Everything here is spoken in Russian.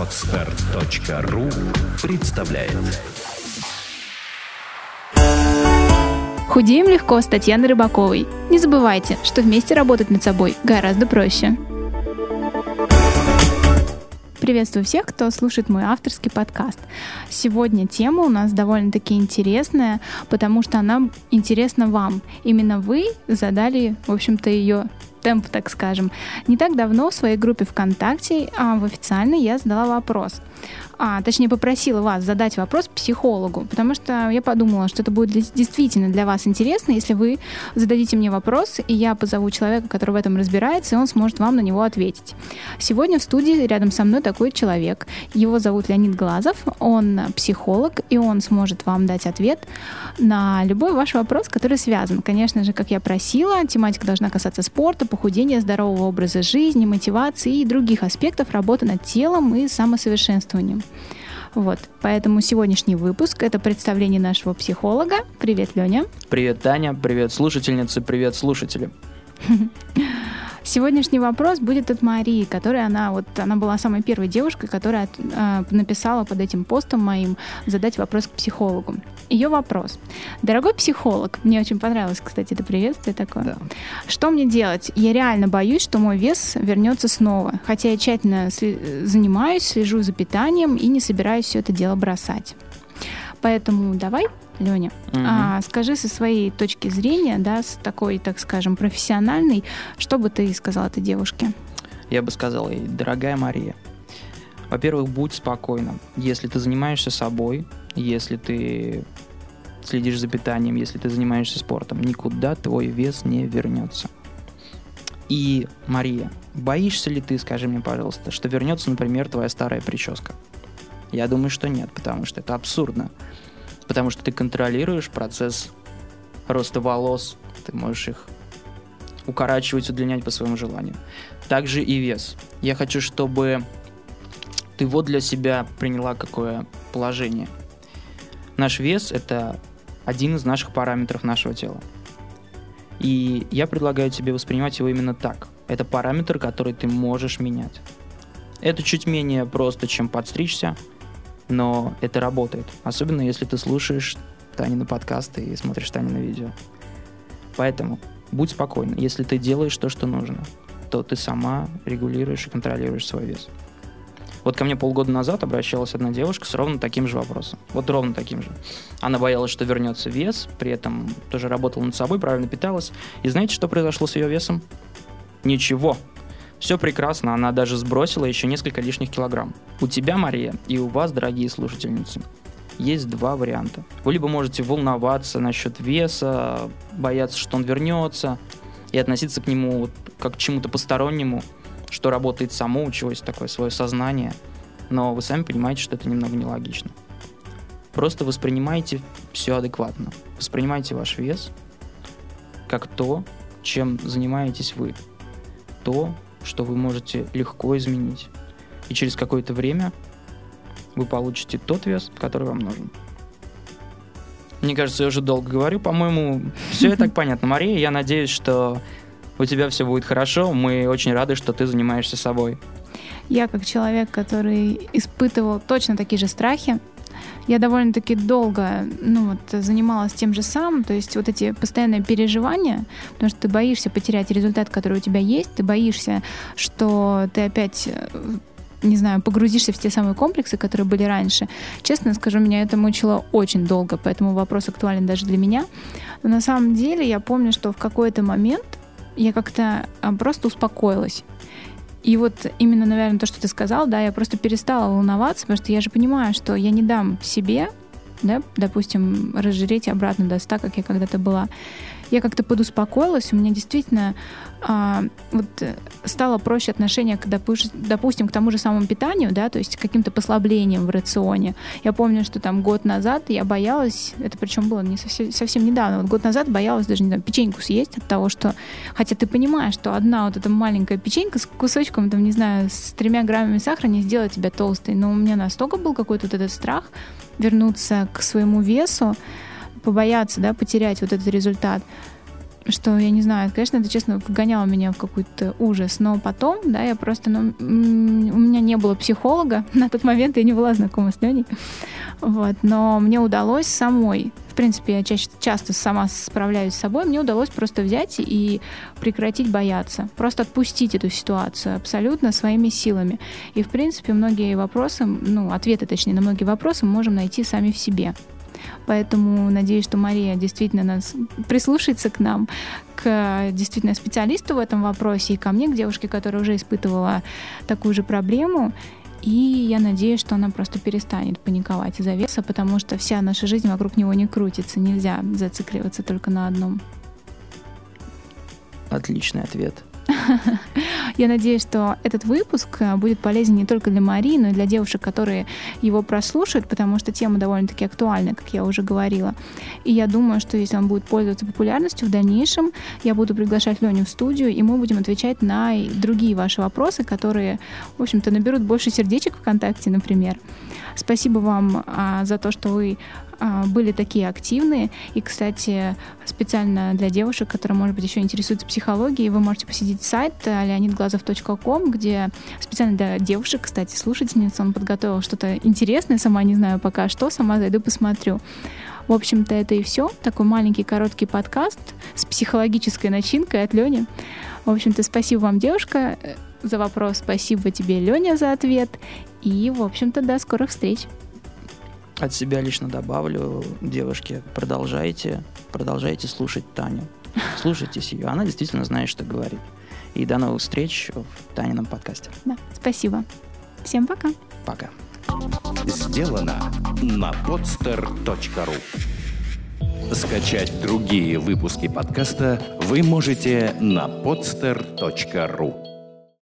Отстар.ру представляет Худеем легко с Татьяной Рыбаковой. Не забывайте, что вместе работать над собой гораздо проще. Приветствую всех, кто слушает мой авторский подкаст. Сегодня тема у нас довольно-таки интересная, потому что она интересна вам. Именно вы задали, в общем-то, ее темп, так скажем. Не так давно в своей группе ВКонтакте, а в официальной я задала вопрос а, точнее попросила вас задать вопрос психологу, потому что я подумала, что это будет действительно для вас интересно, если вы зададите мне вопрос, и я позову человека, который в этом разбирается, и он сможет вам на него ответить. Сегодня в студии рядом со мной такой человек. Его зовут Леонид Глазов, он психолог, и он сможет вам дать ответ на любой ваш вопрос, который связан. Конечно же, как я просила, тематика должна касаться спорта, похудения, здорового образа жизни, мотивации и других аспектов работы над телом и самосовершенствованием. Вот, поэтому сегодняшний выпуск — это представление нашего психолога. Привет, Леня. Привет, Таня. Привет, слушательницы. Привет, слушатели. Сегодняшний вопрос будет от Марии, которая она вот она была самой первой девушкой, которая э, написала под этим постом моим задать вопрос к психологу. Ее вопрос: дорогой психолог, мне очень понравилось, кстати, это приветствие такое. Да. Что мне делать? Я реально боюсь, что мой вес вернется снова, хотя я тщательно занимаюсь, слежу за питанием и не собираюсь все это дело бросать. Поэтому давай Леня, угу. а, скажи со своей точки зрения, да, с такой, так скажем, профессиональной, что бы ты сказала этой девушке? Я бы сказал ей, дорогая Мария, во-первых, будь спокойна. Если ты занимаешься собой, если ты следишь за питанием, если ты занимаешься спортом, никуда твой вес не вернется. И, Мария, боишься ли ты, скажи мне, пожалуйста, что вернется, например, твоя старая прическа? Я думаю, что нет, потому что это абсурдно потому что ты контролируешь процесс роста волос, ты можешь их укорачивать, удлинять по своему желанию. Также и вес. Я хочу, чтобы ты вот для себя приняла какое положение. Наш вес – это один из наших параметров нашего тела. И я предлагаю тебе воспринимать его именно так. Это параметр, который ты можешь менять. Это чуть менее просто, чем подстричься – но это работает. Особенно если ты слушаешь Танины подкасты и смотришь Танины видео. Поэтому будь спокойна. Если ты делаешь то, что нужно, то ты сама регулируешь и контролируешь свой вес. Вот ко мне полгода назад обращалась одна девушка с ровно таким же вопросом. Вот ровно таким же. Она боялась, что вернется вес, при этом тоже работала над собой, правильно питалась. И знаете, что произошло с ее весом? Ничего. Все прекрасно, она даже сбросила еще несколько лишних килограмм. У тебя, Мария, и у вас, дорогие слушательницы, есть два варианта. Вы либо можете волноваться насчет веса, бояться, что он вернется, и относиться к нему как к чему-то постороннему, что работает само, у чего есть такое свое сознание, но вы сами понимаете, что это немного нелогично. Просто воспринимайте все адекватно. Воспринимайте ваш вес как то, чем занимаетесь вы. То, что вы можете легко изменить. И через какое-то время вы получите тот вес, который вам нужен. Мне кажется, я уже долго говорю. По-моему, все и так понятно. Мария, я надеюсь, что у тебя все будет хорошо. Мы очень рады, что ты занимаешься собой. Я как человек, который испытывал точно такие же страхи, я довольно-таки долго ну, вот, занималась тем же самым, то есть вот эти постоянные переживания, потому что ты боишься потерять результат, который у тебя есть, ты боишься, что ты опять э, не знаю, погрузишься в те самые комплексы, которые были раньше. Честно скажу, меня это мучило очень долго, поэтому вопрос актуален даже для меня. Но на самом деле я помню, что в какой-то момент я как-то а, просто успокоилась. И вот именно, наверное, то, что ты сказал, да, я просто перестала волноваться, потому что я же понимаю, что я не дам себе, да, допустим, разжиреть обратно до 100, как я когда-то была я как-то подуспокоилась, у меня действительно а, вот э, стало проще отношение, к, допустим, к тому же самому питанию, да, то есть каким-то послаблением в рационе. Я помню, что там год назад я боялась, это причем было не совсем, совсем недавно, вот год назад боялась даже, не знаю, печеньку съесть от того, что, хотя ты понимаешь, что одна вот эта маленькая печенька с кусочком, там, не знаю, с тремя граммами сахара не сделает тебя толстой, но у меня настолько был какой-то вот этот страх вернуться к своему весу, побояться, да, потерять вот этот результат. что, я не знаю, конечно, это, честно, вгоняло меня в какой-то ужас, но потом, да, я просто, ну, у меня не было психолога на тот момент, я не была знакома с Леней, вот, но мне удалось самой, в принципе, я чаще, часто сама справляюсь с собой, мне удалось просто взять и прекратить бояться, просто отпустить эту ситуацию абсолютно своими силами. И, в принципе, многие вопросы, ну, ответы, точнее, на многие вопросы мы можем найти сами в себе. Поэтому надеюсь, что Мария действительно нас прислушается к нам, к действительно специалисту в этом вопросе и ко мне, к девушке, которая уже испытывала такую же проблему. И я надеюсь, что она просто перестанет паниковать из-за веса, потому что вся наша жизнь вокруг него не крутится. Нельзя зацикливаться только на одном. Отличный ответ. Я надеюсь, что этот выпуск э, будет полезен не только для Марии, но и для девушек, которые его прослушают, потому что тема довольно-таки актуальна, как я уже говорила. И я думаю, что если он будет пользоваться популярностью в дальнейшем, я буду приглашать Леню в студию, и мы будем отвечать на другие ваши вопросы, которые, в общем-то, наберут больше сердечек ВКонтакте, например. Спасибо вам а, за то, что вы были такие активные. И, кстати, специально для девушек, которые, может быть, еще интересуются психологией, вы можете посетить сайт leonidglazov.com, где специально для девушек, кстати, слушательница, он подготовил что-то интересное, сама не знаю пока что, сама зайду посмотрю. В общем-то, это и все. Такой маленький короткий подкаст с психологической начинкой от Лени. В общем-то, спасибо вам, девушка, за вопрос. Спасибо тебе, Леня, за ответ. И, в общем-то, до скорых встреч. От себя лично добавлю, девушки, продолжайте, продолжайте слушать Таню. Слушайтесь ее, она действительно знает, что говорит. И до новых встреч в Танином подкасте. Да, спасибо. Всем пока. Пока. Сделано на podster.ru Скачать другие выпуски подкаста вы можете на podster.ru